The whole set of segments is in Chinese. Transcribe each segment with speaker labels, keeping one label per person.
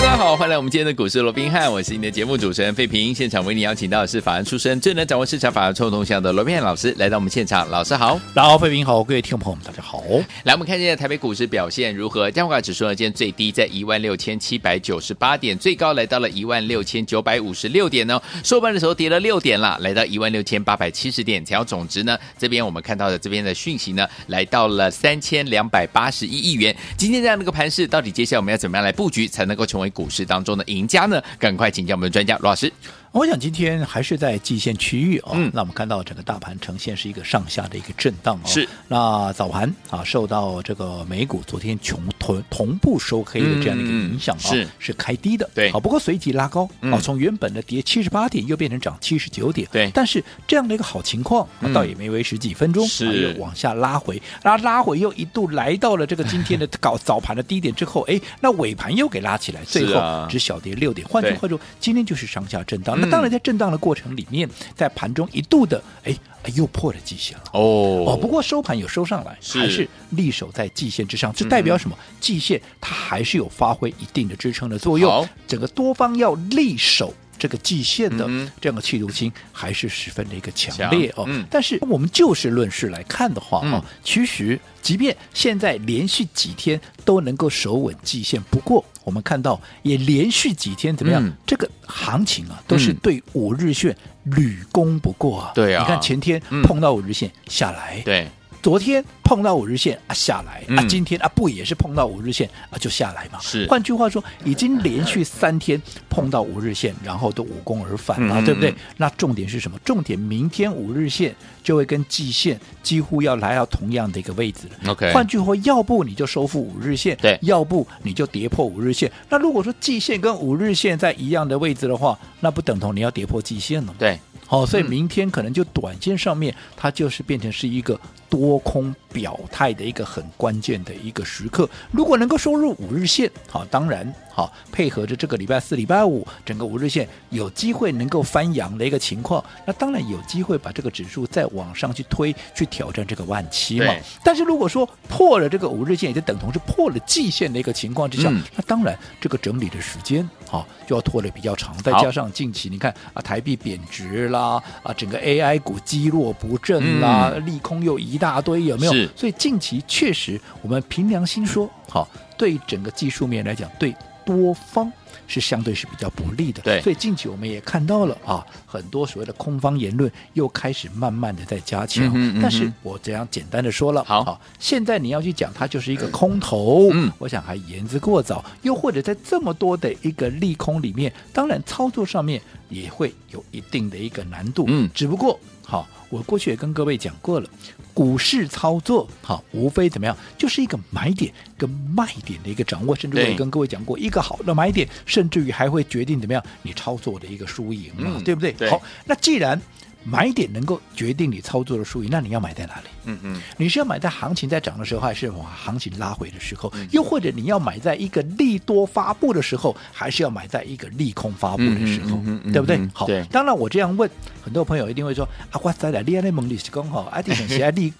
Speaker 1: 大家好，欢迎来我们今天的股市罗宾汉，我是你的节目主持人费平。现场为你邀请到的是法案出身、最能掌握市场法案臭动向的罗宾汉老师来到我们现场。老师好，
Speaker 2: 大家好，费平好，各位听众朋友们大家好。
Speaker 1: 来，我们看一下台北股市表现如何？加权指数呢，今天最低在一万六千七百九十八点，最高来到了一万六千九百五十六点呢。收盘的时候跌了六点了，来到一万六千八百七十点。成交总值呢，这边我们看到的这边的讯息呢，来到了三千两百八十一亿元。今天这样的一个盘势，到底接下来我们要怎么样来布局，才能够成为股市当中的赢家呢？赶快请教我们的专家罗老师。
Speaker 2: 我想今天还是在季线区域哦。
Speaker 1: 嗯，
Speaker 2: 那我们看到整个大盘呈现是一个上下的一个震荡哦。
Speaker 1: 是。
Speaker 2: 那早盘啊，受到这个美股昨天穷同同步收黑的这样的一个影响啊，
Speaker 1: 嗯、是
Speaker 2: 是开低的。
Speaker 1: 对。
Speaker 2: 好，不过随即拉高，
Speaker 1: 嗯、
Speaker 2: 啊，从原本的跌七十八点又变成涨七十九点。
Speaker 1: 对。
Speaker 2: 但是这样的一个好情况，啊、倒也没维持几分钟，
Speaker 1: 是、
Speaker 2: 啊、又往下拉回，拉拉回又一度来到了这个今天的搞早盘的低点之后，哎，那尾盘又给拉起来，最后只小跌六点。换句话说，今天就是上下震荡。那当然在震荡的。过程里面，在盘中一度的哎，又破了季线了
Speaker 1: 哦
Speaker 2: 哦，不过收盘有收上来，
Speaker 1: 是
Speaker 2: 还是力守在季线之上，这代表什么？嗯、季线它还是有发挥一定的支撑的作用。整个多方要力守这个季线的这样的企图心，还是十分的一个强烈哦。嗯、但是我们就事论事来看的话啊、哦，其实即便现在连续几天都能够守稳季线，不过。我们看到也连续几天怎么样？嗯、这个行情啊，都是对五日线屡攻不过啊。
Speaker 1: 对啊，
Speaker 2: 你看前天碰到五日线下来，
Speaker 1: 对。
Speaker 2: 昨天碰到五日线啊下来、嗯、啊，今天啊不也是碰到五日线啊就下来嘛？
Speaker 1: 是，
Speaker 2: 换句话说，已经连续三天碰到五日线，然后都无功而返了，嗯、对不对？那重点是什么？重点明天五日线就会跟季线几乎要来到同样的一个位置了。
Speaker 1: OK，
Speaker 2: 换句话，要不你就收复五日线，
Speaker 1: 对；
Speaker 2: 要不你就跌破五日线。那如果说季线跟五日线在一样的位置的话，那不等同你要跌破季线了吗？
Speaker 1: 对。
Speaker 2: 好、哦，所以明天可能就短线上面，它就是变成是一个多空表态的一个很关键的一个时刻。如果能够收入五日线，好，当然好，配合着这个礼拜四、礼拜五，整个五日线有机会能够翻阳的一个情况，那当然有机会把这个指数再往上去推，去挑战这个万七嘛。但是如果说破了这个五日线，也就等同是破了季线的一个情况之下，嗯、那当然这个整理的时间好就要拖得比较长。再加上近期你看啊，台币贬值啦。啊啊！整个 AI 股积弱不振啦，嗯、利空又一大堆，有没有？所以近期确实，我们凭良心说，好，对整个技术面来讲，对多方是相对是比较不利的。
Speaker 1: 对，
Speaker 2: 所以近期我们也看到了啊，很多所谓的空方言论又开始慢慢的在加强。嗯但是我这样简单的说了，
Speaker 1: 好，
Speaker 2: 好，现在你要去讲它就是一个空头，
Speaker 1: 嗯，
Speaker 2: 我想还言之过早。又或者在这么多的一个利空里面，当然操作上面。也会有一定的一个难度，
Speaker 1: 嗯，
Speaker 2: 只不过好，我过去也跟各位讲过了，股市操作好，无非怎么样，就是一个买点跟卖点的一个掌握，甚至我也跟各位讲过，一个好的买点，甚至于还会决定怎么样你操作的一个输赢嘛，嗯、对不对？
Speaker 1: 对
Speaker 2: 好，那既然。买点能够决定你操作的输赢，那你要买在哪里？
Speaker 1: 嗯嗯，
Speaker 2: 你是要买在行情在涨的时候，还是往行情拉回的时候？又或者你要买在一个利多发布的时候，还是要买在一个利空发布的时候？对不对？好，当然我这样问，很多朋友一定会说啊，我在的利那蒙利是刚好，阿弟很喜爱利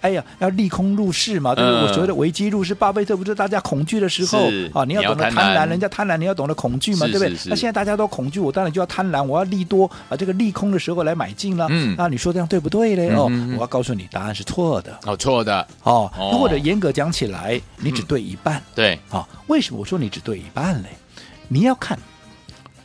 Speaker 2: 哎呀，要利空入市嘛，对不对？我所谓的危机入市，巴菲特不是大家恐惧的时候啊，你要懂得贪婪，人家贪婪，你要懂得恐惧嘛，对不对？那现在大家都恐惧，我当然就要贪婪，我要利多啊，这个利空的时候来买进。嗯，那你说这样对不对嘞？哦，我要告诉你，答案是错的。
Speaker 1: 哦，错的。
Speaker 2: 哦，或者严格讲起来，你只对一半。
Speaker 1: 对。
Speaker 2: 啊，为什么我说你只对一半嘞？你要看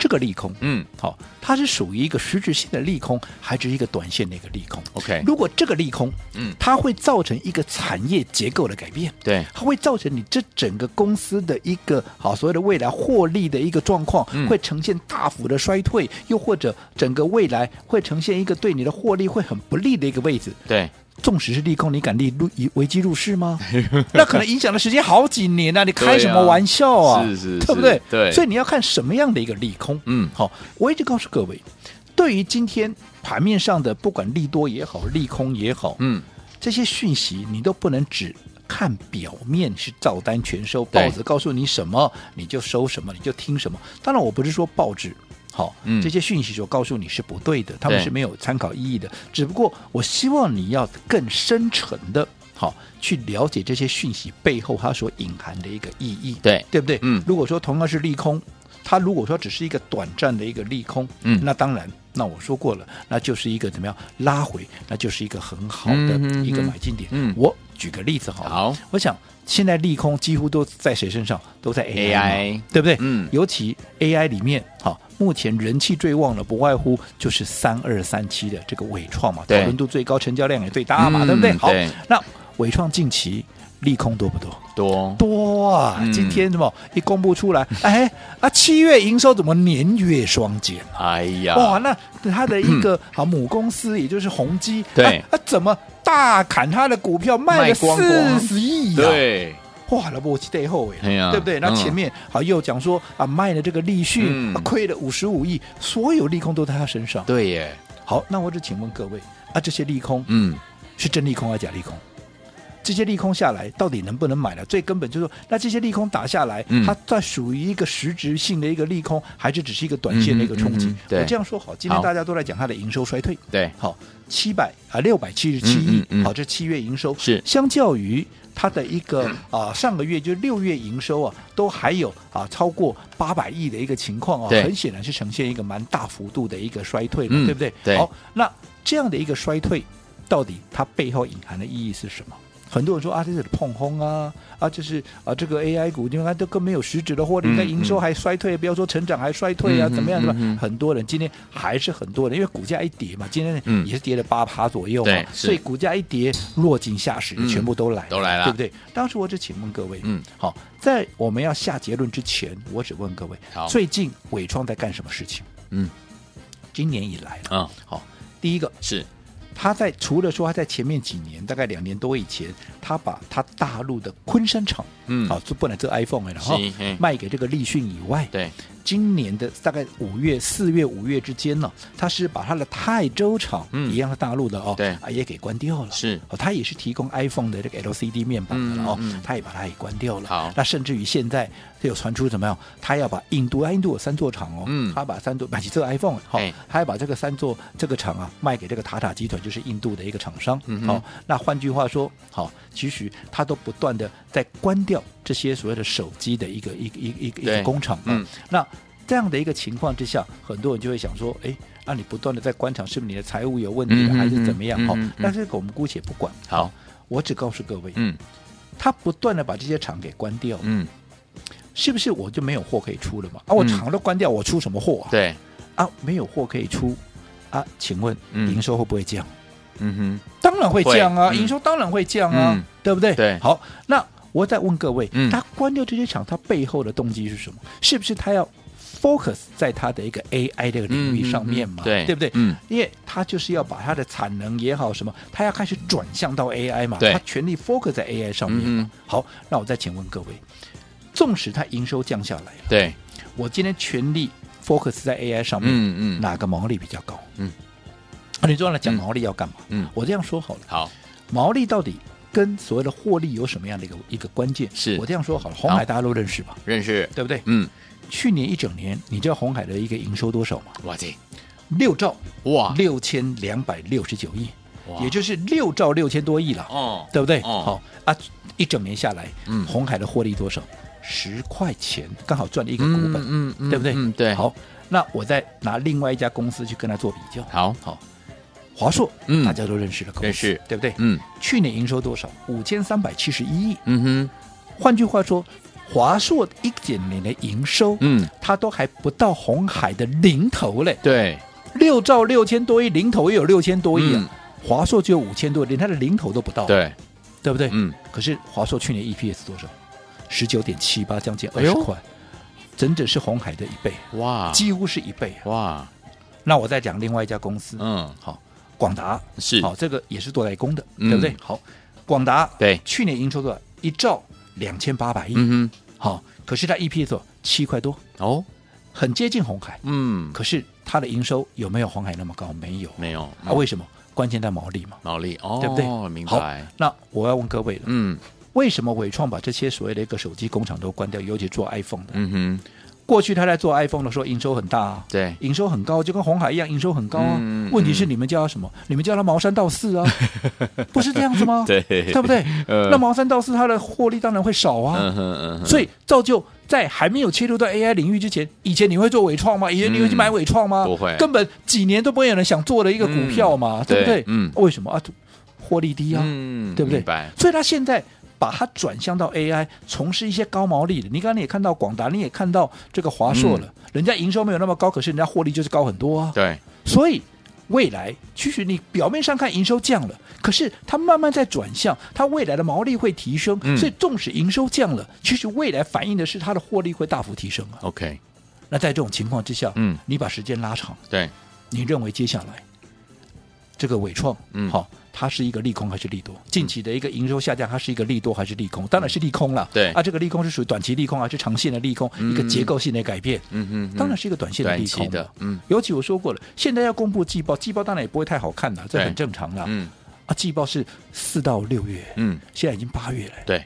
Speaker 2: 这个利空。嗯。好，它是属于一个实质性的利空，还是一个短线的一个利空
Speaker 1: ？OK。
Speaker 2: 如果这个利空，嗯，它会造成一个产业结构的改变。
Speaker 1: 对。
Speaker 2: 它会造成你这整个公司的一个好所谓的未来获利的一个状况，会呈现大幅的衰退，又或者整个未来会呈现一个对你的获利会很不利的一个位置。
Speaker 1: 对。
Speaker 2: 纵使是利空，你敢利入危机入市吗？那可能影响的时间好几年啊！你开什么玩笑啊？
Speaker 1: 是是，
Speaker 2: 对不对？
Speaker 1: 对，
Speaker 2: 所以你要看什么样的一个利空。嗯，好，我一直告诉各位，对于今天盘面上的不管利多也好，利空也好，嗯。这些讯息你都不能只看表面是照单全收，报纸告诉你什么你就收什么，你就听什么。当然，我不是说报纸。好，
Speaker 1: 嗯。
Speaker 2: 这些讯息所告诉你是不对的，他
Speaker 1: 们
Speaker 2: 是没有参考意义的。只不过我希望你要更深沉的，好去了解这些讯息背后它所隐含的一个意义，
Speaker 1: 对。
Speaker 2: 对不对？
Speaker 1: 嗯。
Speaker 2: 如果说同样是利空，它如果说只是一个短暂的一个利空，
Speaker 1: 嗯。
Speaker 2: 那当然，那我说过了，那就是一个怎么样拉回，那就是一个很好的一
Speaker 1: 个
Speaker 2: 买进点。
Speaker 1: 嗯。
Speaker 2: 我举个例子好了，
Speaker 1: 好
Speaker 2: 我想现在利空几乎都在谁身上？都在 AI，, 嘛
Speaker 1: AI
Speaker 2: 对不对？
Speaker 1: 嗯
Speaker 2: 尤其 AI 里面，好，目前人气最旺的不外乎就是三二三七的这个伟创嘛，讨
Speaker 1: 对
Speaker 2: 论度最高，成交量也最大嘛，
Speaker 1: 嗯
Speaker 2: 对不对？好，那伟创近期利空多不多？
Speaker 1: 多
Speaker 2: 多啊！
Speaker 1: 嗯
Speaker 2: 今天什么一公布出来，哎啊，七月营收怎么年月双减啊？
Speaker 1: 哎呀，
Speaker 2: 哇，那他的一个 好母公司，也就是宏基，
Speaker 1: 对
Speaker 2: 啊，啊怎么大砍他的股票，卖了四十亿啊？
Speaker 1: 对，
Speaker 2: 哇，那不期待后尾，
Speaker 1: 哎呀
Speaker 2: 对不对？那
Speaker 1: 嗯
Speaker 2: 前面好又讲说啊，卖了这个
Speaker 1: 利
Speaker 2: 讯，亏了五十五亿，所有利空都在他身上。
Speaker 1: 对耶，
Speaker 2: 好，那我只请问各位啊，这些利空
Speaker 1: 嗯，
Speaker 2: 是真利空还是假利空？这些利空下来，到底能不能买了？最根本就是说，那这些利空打下来，
Speaker 1: 嗯。
Speaker 2: 它在属于一个实质性的一个利空，还是只是一个短线的一
Speaker 1: 个冲击？
Speaker 2: 我这样说好，今天大家都在讲它的营收衰退，
Speaker 1: 对，
Speaker 2: 好，七百啊六百七十七
Speaker 1: 亿，
Speaker 2: 好，这七月营收。
Speaker 1: 是。
Speaker 2: 相较于它的一个啊上个月就六月营收啊，都还有啊超过八百亿的一个情况啊，很显然是呈现一个蛮大幅度的一个衰退了，
Speaker 1: 嗯
Speaker 2: 对不对？
Speaker 1: 对。
Speaker 2: 好，那这样的一个衰退，到底它背后隐含的意义是什么？很多人说啊，这是碰轰啊，啊，这是啊，这个 AI 股，你看都更没有实质的获利，你看
Speaker 1: 嗯
Speaker 2: 营收还衰退，不要说成长还衰退啊，
Speaker 1: 嗯
Speaker 2: 怎么样？对吧？很多人今天还是很多人，因为股价一跌嘛，今天
Speaker 1: 嗯
Speaker 2: 也是跌了八趴左右嘛所以股价一跌，落井下石，
Speaker 1: 嗯
Speaker 2: 全部都来
Speaker 1: 都来了
Speaker 2: 对不对？当时我只请问各位，
Speaker 1: 嗯，
Speaker 2: 好，在我们要下结论之前，我只问各位，最近伟创在干什么事情？
Speaker 1: 嗯，
Speaker 2: 今年以来，
Speaker 1: 啊，
Speaker 2: 好，第一个
Speaker 1: 是，
Speaker 2: 他在除了说他在前面几年，大概两年多以前，他把他大陆的昆山厂，
Speaker 1: 嗯。
Speaker 2: 好，就不能这 iPhone 了，然
Speaker 1: 后
Speaker 2: 卖给这个立讯以外，
Speaker 1: 对，
Speaker 2: 今年的大概五月、四月、五月之间呢，他是把他的泰州厂，
Speaker 1: 嗯。
Speaker 2: 一样的大陆的哦，
Speaker 1: 对。
Speaker 2: 啊，也给关掉了。
Speaker 1: 是。
Speaker 2: 哦，他也是提供 iPhone 的这个 LCD 面板的了哦，
Speaker 1: 嗯。嗯
Speaker 2: 他也把它也关掉了。
Speaker 1: 好。
Speaker 2: 那甚至于现在就有传出怎么样，他要把印度，啊，印度有三座厂哦，
Speaker 1: 嗯。
Speaker 2: 他把三座买起这个 iPhone，好、
Speaker 1: 哎。
Speaker 2: 他要把这个三座这个厂啊卖给这个塔塔集团，就是印度的一个厂商。好、那换句话说，好、其实他都不断的在关掉这些所谓的手机的一个一个一个一个一个工厂嘛。
Speaker 1: 嗯
Speaker 2: 那这样的一个情况之下，很多人就会想说，哎，那、你不断的在观察，是不是你的财务有问题，
Speaker 1: 嗯
Speaker 2: 还是怎么样？好、
Speaker 1: 嗯哼
Speaker 2: 但是这个我们姑且不管。
Speaker 1: 好，
Speaker 2: 我只告诉各位，
Speaker 1: 嗯
Speaker 2: 他不断的把这些厂给关掉，
Speaker 1: 嗯，
Speaker 2: 是不是我就没有货可以出了嘛？啊，我
Speaker 1: 嗯
Speaker 2: 厂都关掉，我出什么货啊？
Speaker 1: 对，
Speaker 2: 啊，没有货可以出啊？请问
Speaker 1: 嗯
Speaker 2: 营收会不会降？
Speaker 1: 嗯
Speaker 2: 哼当然会降啊，
Speaker 1: 嗯
Speaker 2: 营收当然会降啊，
Speaker 1: 嗯
Speaker 2: 对不对？
Speaker 1: 对
Speaker 2: 好，那我再问各位，
Speaker 1: 嗯
Speaker 2: 他关掉这些厂，他背后的动机是什么？是不是他要 focus 在他的一个 AI 这个领域上面嘛？
Speaker 1: 对
Speaker 2: 对不对？
Speaker 1: 嗯，
Speaker 2: 因为他就是要把他的产能也好什么，他要开始转向到 AI 嘛，
Speaker 1: 对
Speaker 2: 他全力 focus 在 AI 上面嘛。
Speaker 1: 嗯
Speaker 2: 好，那我再请问各位，纵使他营收降下来
Speaker 1: 了，对，
Speaker 2: 我今天全力 focus 在 AI 上面，
Speaker 1: 嗯嗯，
Speaker 2: 哪个毛利比较高？
Speaker 1: 嗯，
Speaker 2: 啊，你重要来讲毛利要干嘛？
Speaker 1: 嗯
Speaker 2: 我这样说好了，
Speaker 1: 好，
Speaker 2: 毛利到底跟所谓的获利有什么样的一个一个关键？
Speaker 1: 是
Speaker 2: 我这样说好了，红海大家都认识吧？
Speaker 1: 认识，
Speaker 2: 对不对？
Speaker 1: 嗯，
Speaker 2: 去年一整年，你知道红海的一个营收多少吗？
Speaker 1: 哇塞，
Speaker 2: 六兆
Speaker 1: 哇，
Speaker 2: 六千两百六十九
Speaker 1: 亿，
Speaker 2: 也就是六兆六千多亿了，
Speaker 1: 哦，
Speaker 2: 对不对？
Speaker 1: 哦
Speaker 2: 好啊，一整年下来，
Speaker 1: 嗯
Speaker 2: 红海的获利多少？十块钱，刚好赚了一个股本，
Speaker 1: 嗯嗯
Speaker 2: 对不对？
Speaker 1: 嗯，对，，
Speaker 2: 好，那我再拿另外一家公司去跟他做比较，
Speaker 1: 好，
Speaker 2: 好，华硕，
Speaker 1: 嗯。
Speaker 2: 大家都认识的公司，
Speaker 1: 认识。
Speaker 2: 对不对？
Speaker 1: 嗯。
Speaker 2: 去年营收多少？五千三百七十一亿。
Speaker 1: 嗯哼，
Speaker 2: 换句话说，华硕一整年的营收，
Speaker 1: 嗯，
Speaker 2: 它都还不到红海的零头嘞，
Speaker 1: 对，
Speaker 2: 六兆六千多亿，零头也有六千多亿啊。
Speaker 1: 嗯。
Speaker 2: 华硕只有五千多，连它的零头都不到，
Speaker 1: 对，
Speaker 2: 对不对？
Speaker 1: 嗯，
Speaker 2: 可是华硕去年 EPS 多少？十九点七八，将近二十块，整整是红海的一倍，
Speaker 1: 哇，
Speaker 2: 几乎是一倍啊。
Speaker 1: 哇，
Speaker 2: 那我再讲另外一家公司，
Speaker 1: 嗯，
Speaker 2: 好，广达
Speaker 1: 是，
Speaker 2: 好，这个也是做代工的，
Speaker 1: 嗯
Speaker 2: 对不对？好，广达
Speaker 1: 对，
Speaker 2: 去年营收多少？一兆两千八百亿，
Speaker 1: 嗯
Speaker 2: 好，可是它 EPS 多少七块多，
Speaker 1: 哦，
Speaker 2: 很接近红海，
Speaker 1: 嗯，
Speaker 2: 可是它的营收有没有红海那么高？没有
Speaker 1: 没有，
Speaker 2: 啊？为什么？关键在毛利嘛，
Speaker 1: 毛利哦，
Speaker 2: 对不对？
Speaker 1: 明白。，
Speaker 2: 那我要问各位了，
Speaker 1: 嗯
Speaker 2: 为什么伟创把这些所谓的一个手机工厂都关掉，尤其做 iPhone 的？
Speaker 1: 嗯哼，
Speaker 2: 过去他在做 iPhone 的时候，营收很大啊，
Speaker 1: 对，
Speaker 2: 营收很高，就跟红海一样，营收很高啊。
Speaker 1: 嗯
Speaker 2: 问题是你们叫他什么？你们叫他茅山道四啊，不是这样子吗？
Speaker 1: 对
Speaker 2: 对不对？
Speaker 1: 呃
Speaker 2: 那茅山道四，它的获利当然会少啊。
Speaker 1: 嗯哼嗯哼，
Speaker 2: 所以造就在还没有切入到 AI 领域之前，以前你会做伟创吗？以前你会去买伟创吗？
Speaker 1: 嗯不会
Speaker 2: 根本几年都不会有人想做的一个股票嘛，
Speaker 1: 嗯
Speaker 2: 对不
Speaker 1: 对？嗯
Speaker 2: 为什么啊？获利低啊，
Speaker 1: 嗯，
Speaker 2: 对不
Speaker 1: 对？
Speaker 2: 所以他现在把它转向到 AI，从事一些高毛利的。你刚才也看到广达，你也看到这个华硕了，人家营收没有那么高，可是人家获利就是高很多啊。
Speaker 1: 对，
Speaker 2: 所以未来其实你表面上看营收降了，可是它慢慢在转向，它未来的毛利会提升。
Speaker 1: 嗯
Speaker 2: 所以纵使营收降了，其实未来反映的是它的获利会大幅提升啊。
Speaker 1: OK，
Speaker 2: 那在这种情况之下，
Speaker 1: 嗯
Speaker 2: 你把时间拉长，
Speaker 1: 对，
Speaker 2: 你认为接下来这个伟创，
Speaker 1: 嗯
Speaker 2: 好、它是一个利空还是利多？近期的一个营收下降，它是一个利多还是利空？当然是利空了。
Speaker 1: 对
Speaker 2: 啊，这个利空是属于短期利空还是长线的利空？
Speaker 1: 嗯
Speaker 2: 一个结构性的改变，
Speaker 1: 嗯哼哼，
Speaker 2: 当然是一个短线的利空
Speaker 1: 期的，嗯
Speaker 2: 尤其我说过了，现在要公布季报，季报当然也不会太好看了，
Speaker 1: 这
Speaker 2: 很正常了。
Speaker 1: 嗯
Speaker 2: 啊，季报是四到六月，
Speaker 1: 嗯，
Speaker 2: 现在已经八月了。
Speaker 1: 对，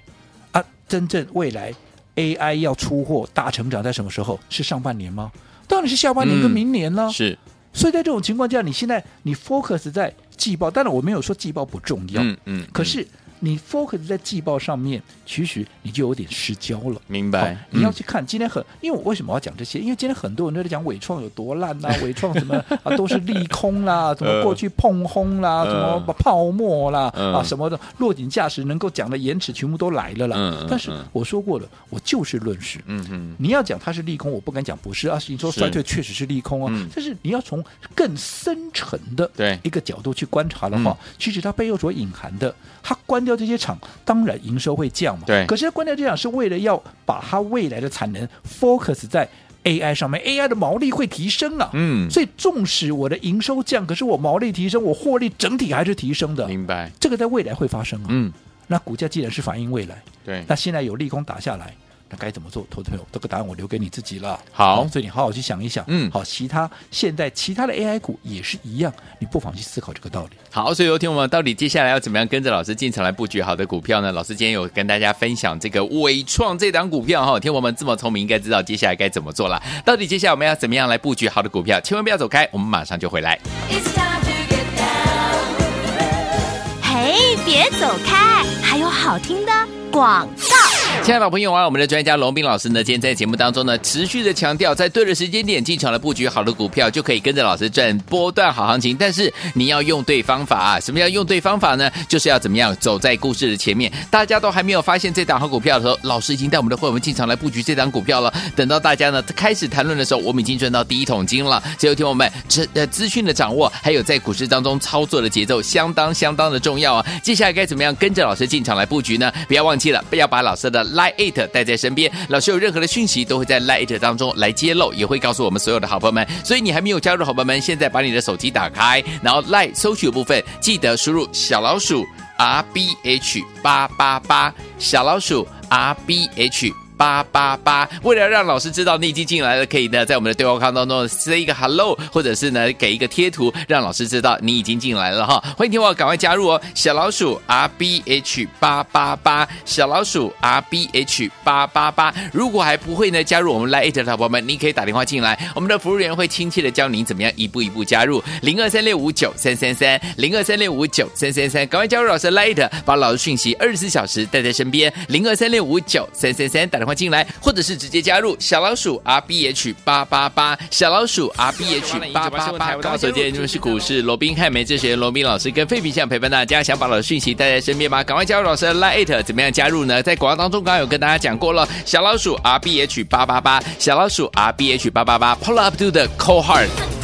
Speaker 2: 啊，真正未来 AI 要出货大成长在什么时候？是上半年吗？当然是下半年跟明年呢。
Speaker 1: 是，
Speaker 2: 所以在这种情况下，你现在你 focus 在季报，当然我没有说季报不重要，
Speaker 1: 嗯嗯，
Speaker 2: 可是你 focus 在季报上面，其实你就有点失焦了。
Speaker 1: 明白
Speaker 2: 好，你要
Speaker 1: 嗯
Speaker 2: 去看今天很，因为我为什么要讲这些？因为今天很多人都在讲伟创有多烂啊，伟创什么啊都是利空啦，什么过去碰轰啦，
Speaker 1: 呃
Speaker 2: 什么泡沫啦、
Speaker 1: 嗯
Speaker 2: 啊什么的落井下石能够讲的延迟全部都来了啦。但是
Speaker 1: 嗯
Speaker 2: 我说过了，我就事论事。
Speaker 1: 嗯嗯，
Speaker 2: 你要讲它是利空，我不敢讲不是啊。你
Speaker 1: 说
Speaker 2: 衰退确实是利空啊，
Speaker 1: 嗯
Speaker 2: 但是你要从更深层的
Speaker 1: 对
Speaker 2: 一个角度去观察的话，
Speaker 1: 嗯
Speaker 2: 其实它背后所隐含的，它关掉这些厂，当然营收会降嘛。
Speaker 1: 对
Speaker 2: 可是关掉这些厂是为了要把它未来的产能 focus 在 AI 上面，AI 的毛利会提升啊。
Speaker 1: 嗯，
Speaker 2: 所以纵使我的营收降，可是我毛利提升，我获利整体还是提升的。
Speaker 1: 明白，
Speaker 2: 这个在未来会发生啊。
Speaker 1: 嗯，
Speaker 2: 那股价既然是反映未来，
Speaker 1: 对，
Speaker 2: 那现在有利空打下来，那该怎么做？投资朋友，这个答案我留给你自己了。
Speaker 1: 好
Speaker 2: 所以你好好去想一想。
Speaker 1: 嗯
Speaker 2: 好，其他现在其他的 AI 股也是一样，你不妨去思考这个道理。
Speaker 1: 好，所以有听我们到底接下来要怎么样跟着老师进场来布局好的股票呢？老师今天有跟大家分享这个伟创这档股票哈，听我们这么聪明，应该知道接下来该怎么做了。到底接下来我们要怎么样来布局好的股票？千万不要走开，我们马上就回
Speaker 3: 来。嘿，别走开，还有好听的广告。
Speaker 1: 亲爱的朋友啊，我们的专家龙斌老师呢，今天在节目当中呢，持续的强调，在对的时间点进场来布局好的股票，就可以跟着老师赚波段好行情。但是你要用对方法啊！什么叫用对方法呢？就是要怎么样走在故事的前面。大家都还没有发现这档好股票的时候，老师已经带我们的会员进场来布局这档股票了。等到大家呢开始谈论的时候，我们已经赚到第一桶金了。所以，听我们这呃资讯的掌握，还有在股市当中操作的节奏，相当相当的重要啊！接下来该怎么样跟着老师进场来布局呢？不要忘记了，不要把老师的 Lite 带在身边，老师有任何的讯息都会在 Lite 当中来揭露，也会告诉我们所有的好朋友们。所以你还没有加入的好朋友们，现在把你的手机打开，然后 Lite 搜取的部分记得输入小老鼠 R B H 八八八，小老鼠 R B H。八八八，为了让老师知道你已经进来了，可以呢在我们的对话框当中 say 一个 hello，或者是呢给一个贴图，让老师知道你已经进来了哈。欢迎听我赶快加入哦，小老鼠 R B H 八八八，小老鼠 R B H 八八八。如果还不会呢加入我们 Lite 的宝宝们，你可以打电话进来，我们的服务员会亲切的教您怎么样一步一步加入零二三六五九三三三零二三六五九三三三，赶快加入老师 Lite，把老师讯息二十四小时带在身边零二三六五九三三三，打电话。进来，或者是直接加入小老鼠 R B H 八八八，小老鼠 R B H 八八八。高手见，你们是股市罗宾汉梅哲学罗宾老师跟费皮相陪伴大家，想把老师讯息带在身边吗？赶快加入老师的 Lite，怎么样加入呢？在广告当中刚刚有跟大家讲过了，小老鼠 R B H 八八八，小老鼠 R B H 八八八，Pull up to the cold heart。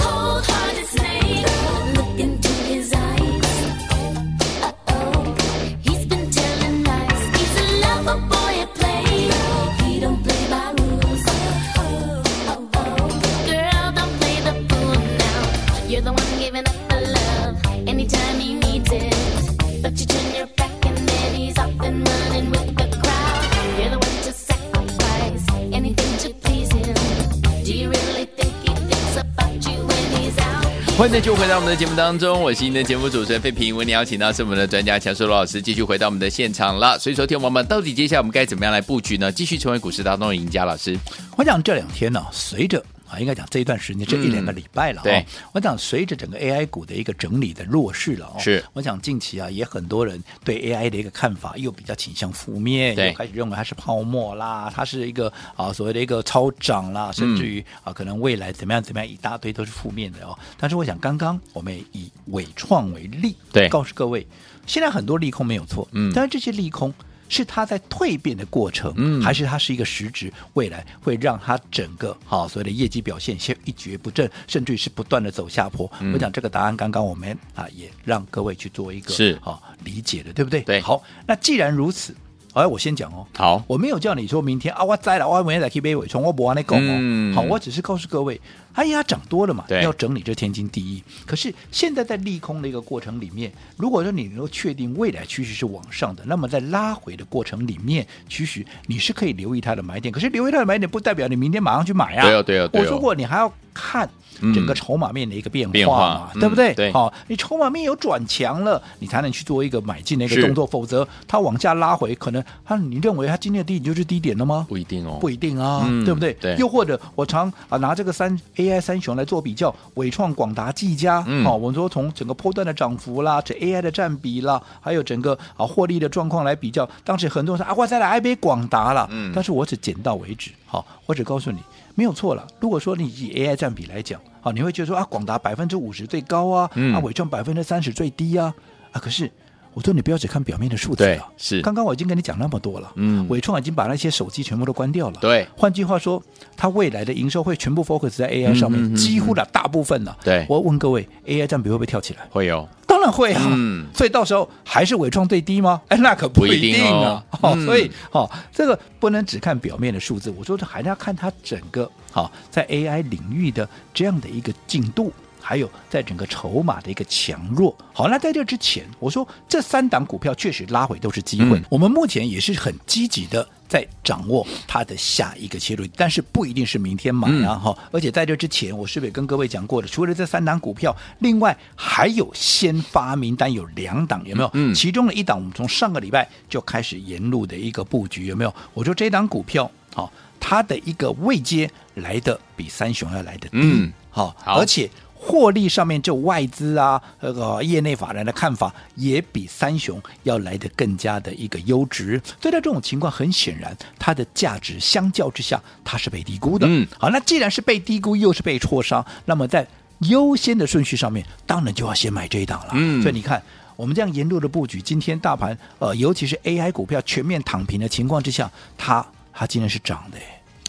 Speaker 1: 欢迎继续回到我们的节目当中，我是您的节目主持人费平。为您邀请到是我们的专家强叔罗老师，继续回到我们的现场了。所以，说，听我们到底接下来我们该怎么样来布局呢？继续成为股市当中的赢家。老师，
Speaker 2: 我想这两天呢，随着啊，应该讲这一段时间，这一两个礼拜了、哦。
Speaker 1: 对，
Speaker 2: 我讲随着整个 AI 股的一个整理的弱势了哦。
Speaker 1: 是，
Speaker 2: 我讲近期啊，也很多人对 AI 的一个看法又比较倾向负面，
Speaker 1: 对，
Speaker 2: 又开始认为它是泡沫啦，它是一个啊所谓的一个超涨啦，甚至于啊可能未来怎么样怎么样一大堆都是负面的哦。但是我想刚刚我们以伟创为例，
Speaker 1: 对，
Speaker 2: 告诉各位，现在很多利空没有错，嗯，但是这些利空。是它在蜕变的过程，嗯，还是它是一个实质，未来会让它整个好所谓的业绩表现先一蹶不振，甚至于是不断的走下坡。嗯、我讲这个答案，刚刚我们啊也让各位去做一个是好理解的，对不对？
Speaker 1: 对。
Speaker 2: 好，那既然如此，哎，我先讲哦。
Speaker 1: 好，
Speaker 2: 我没有叫你说明天啊，我栽了，我明天再去买纬创，我不安那讲哦。嗯、好，我只是告诉各位。哎呀，涨多了嘛，要整理这天经地义。可是现在在利空的一个过程里面，如果说你能够确定未来趋势是往上的，那么在拉回的过程里面，其实你是可以留意它的买点。可是留意它的买点，不代表你明天马上去买呀、啊。
Speaker 1: 对啊，对啊。
Speaker 2: 我说过，你还要看整个筹码面的一个变化嘛，对不对？
Speaker 1: 对。
Speaker 2: 好，你筹码面有转强了，你才能去做一个买进的一个动作。否则，它往下拉回，可能它你认为它今天的低点就是低点了吗？
Speaker 1: 不一定哦，
Speaker 2: 不一定啊，嗯、对不对？
Speaker 1: 对。
Speaker 2: 又或者我常啊拿这个三 AI 三雄来做。比较伟创、广达、技嘉，好、我们说从整个波段的涨幅啦，这 AI 的占比啦，还有整个啊获利的状况来比较，当时很多人说啊，我再来 IB 广达了，嗯，但是我只点到为止，好、哦，我只告诉你没有错了。如果说你以 AI 占比来讲，好、哦，你会觉得说啊，广达百分之五十最高啊，嗯、啊，伟创百分之三十最低啊，啊，可是。我说你不要只看表面的数字了，
Speaker 1: 是。
Speaker 2: 刚刚我已经跟你讲那么多了，嗯，纬创已经把那些手机全部都关掉了，
Speaker 1: 对。
Speaker 2: 换句话说，它未来的营收会全部 focus 在 AI 上面，嗯、几乎的大部分了。
Speaker 1: 对。
Speaker 2: 我问各位，AI 占比会不会跳起来？
Speaker 1: 会有，
Speaker 2: 当然会啊。
Speaker 1: 嗯。
Speaker 2: 所以到时候还是纬创最低吗？哎，那可不一定啊。好、哦哦，所以好、哦，这个不能只看表面的数字。我说这，还是要看它整个好、哦、在 AI 领域的这样的一个进度。还有在整个筹码的一个强弱，好，那在这之前，我说这三档股票确实拉回都是机会，嗯、我们目前也是很积极的在掌握它的下一个切入，但是不一定是明天买啊哈、嗯。而且在这之前，我是不是也跟各位讲过的？除了这三档股票，另外还有先发名单有两档，有没有？嗯，其中的一档我们从上个礼拜就开始沿路的一个布局，有没有？我说这档股票，好，它的一个位阶来的比三雄要来的低，嗯，好，而且。获利上面，就外资啊，那个业内法人的看法也比三雄要来的更加的一个优质。所以在这种情况，很显然它的价值相较之下，它是被低估的。嗯，好，那既然是被低估，又是被挫伤，那么在优先的顺序上面，当然就要先买这一档了。嗯，所以你看，我们这样沿路的布局，今天大盘呃，尤其是 AI 股票全面躺平的情况之下，它它今天是涨的，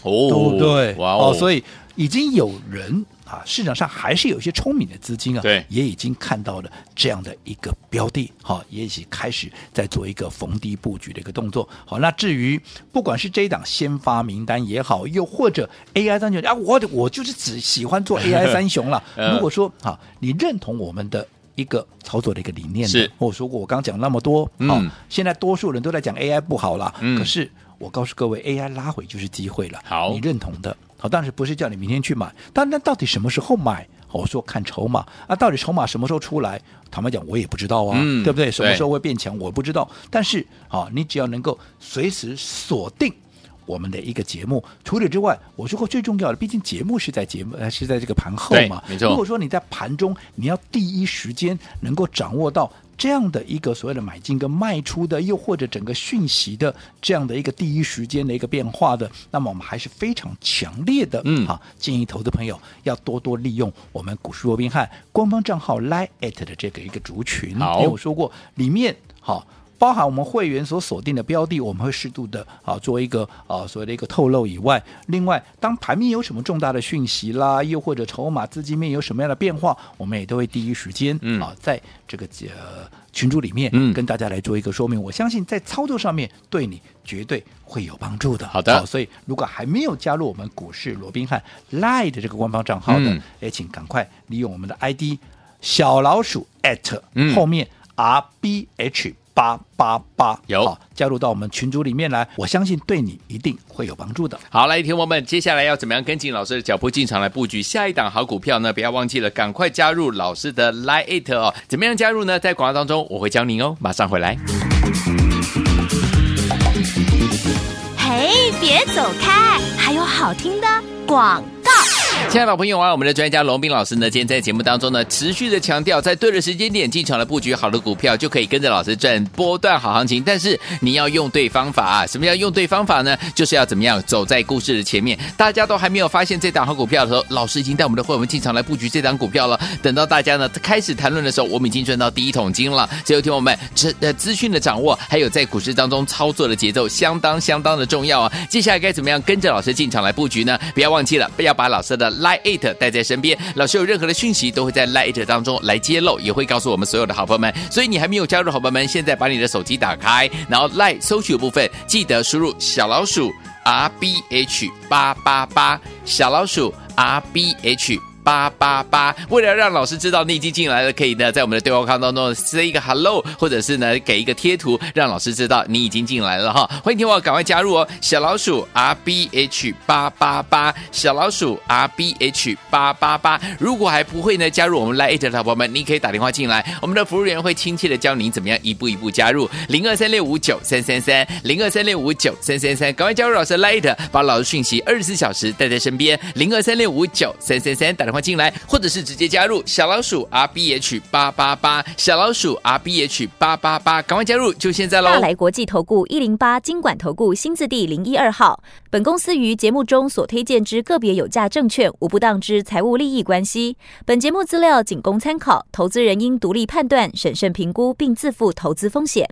Speaker 2: 哦，对不对？哇哦，哦，所以已经有人。啊，市场上还是有一些聪明的资金啊，
Speaker 1: 对，
Speaker 2: 也已经看到了这样的一个标的，好，也已经开始在做一个逢低布局的一个动作。好，那至于不管是这一档先发名单也好，又或者 AI 三雄啊，我我就是只喜欢做 AI 三雄了。如果说啊，你认同我们的一个操作的一个理念，
Speaker 1: 是
Speaker 2: 我说过，我刚讲那么多，好，现在多数人都在讲 AI 不好了，嗯，可是我告诉各位，AI 拉回就是机会了。
Speaker 1: 好，
Speaker 2: 你认同的。好，但是不是叫你明天去买？但那到底什么时候买？我说看筹码啊，到底筹码什么时候出来？坦白讲，我也不知道啊，嗯、对不对？什么时候会变强，我不知道。但是啊，你只要能够随时锁定我们的一个节目。除此之外，我说过最重要的，毕竟节目是在节目呃，是在这个盘后嘛。
Speaker 1: 没错。
Speaker 2: 如果说你在盘中，你要第一时间能够掌握到。这样的一个所谓的买进跟卖出的，又或者整个讯息的这样的一个第一时间的一个变化的，那么我们还是非常强烈的，嗯，好，建议投资朋友要多多利用我们股市罗宾汉官方账号 Line@ 的这个一个族群，好，因为我说过里面好。包含我们会员所锁定的标的，我们会适度的啊做一个啊所谓的一个透露以外，另外当盘面有什么重大的讯息啦，又或者筹码资金面有什么样的变化，我们也都会第一时间啊在这个呃群组里面跟大家来做一个说明。我相信在操作上面对你绝对会有帮助的。
Speaker 1: 好的，
Speaker 2: 所以如果还没有加入我们股市罗宾汉 Line 的这个官方账号的，也请赶快利用我们的 ID 小老鼠 at 后面 R B H。八八八，
Speaker 1: 有
Speaker 2: 好加入到我们群组里面来，我相信对你一定会有帮助的。
Speaker 1: 好，来，听友们，接下来要怎么样跟进老师的脚步进场来布局下一档好股票呢？不要忘记了，赶快加入老师的 Line 哦。怎么样加入呢？在广告当中我会教您哦，马上回来。
Speaker 3: 嘿，别走开，还有好听的广告。
Speaker 1: 亲爱的朋友啊，我们的专家龙斌老师呢，今天在节目当中呢，持续的强调，在对的时间点进场来布局好的股票，就可以跟着老师赚波段好行情。但是你要用对方法啊！什么叫用对方法呢？就是要怎么样走在故事的前面。大家都还没有发现这档好股票的时候，老师已经带我们的会员进场来布局这档股票了。等到大家呢开始谈论的时候，我们已经赚到第一桶金了。所以，听我们这呃资讯的掌握，还有在股市当中操作的节奏，相当相当的重要啊！接下来该怎么样跟着老师进场来布局呢？不要忘记了，不要把老师的 Lite 带在身边，老师有任何的讯息都会在 Lite 当中来揭露，也会告诉我们所有的好朋友们。所以你还没有加入的好朋友们，现在把你的手机打开，然后 Lite 搜取部分记得输入小老鼠 R B H 八八八，小老鼠 R B H。八八八，为了让老师知道你已经进来了，可以呢在我们的对话框当中 say 一个 hello，或者是呢给一个贴图，让老师知道你已经进来了哈。欢迎听我赶快加入哦，小老鼠 R B H 八八八，小老鼠 R B H 八八八。如果还不会呢加入我们 l i t 的宝宝们，你可以打电话进来，我们的服务员会亲切的教您怎么样一步一步加入零二三六五九三三三零二三六五九三三三，赶快加入老师 l i t 把老师讯息二十四小时带在身边零二三六五九三三三，打电话。进来，或者是直接加入小老鼠 R B H 八八八，小老鼠 R B H 八八八，赶快加入，就现在喽！
Speaker 3: 大来国际投顾一零八金管投顾新字第零一二号，本公司于节目中所推荐之个别有价证券，无不当之财务利益关系。本节目资料仅供参考，投资人应独立判断、审慎评估，并自负投资风险。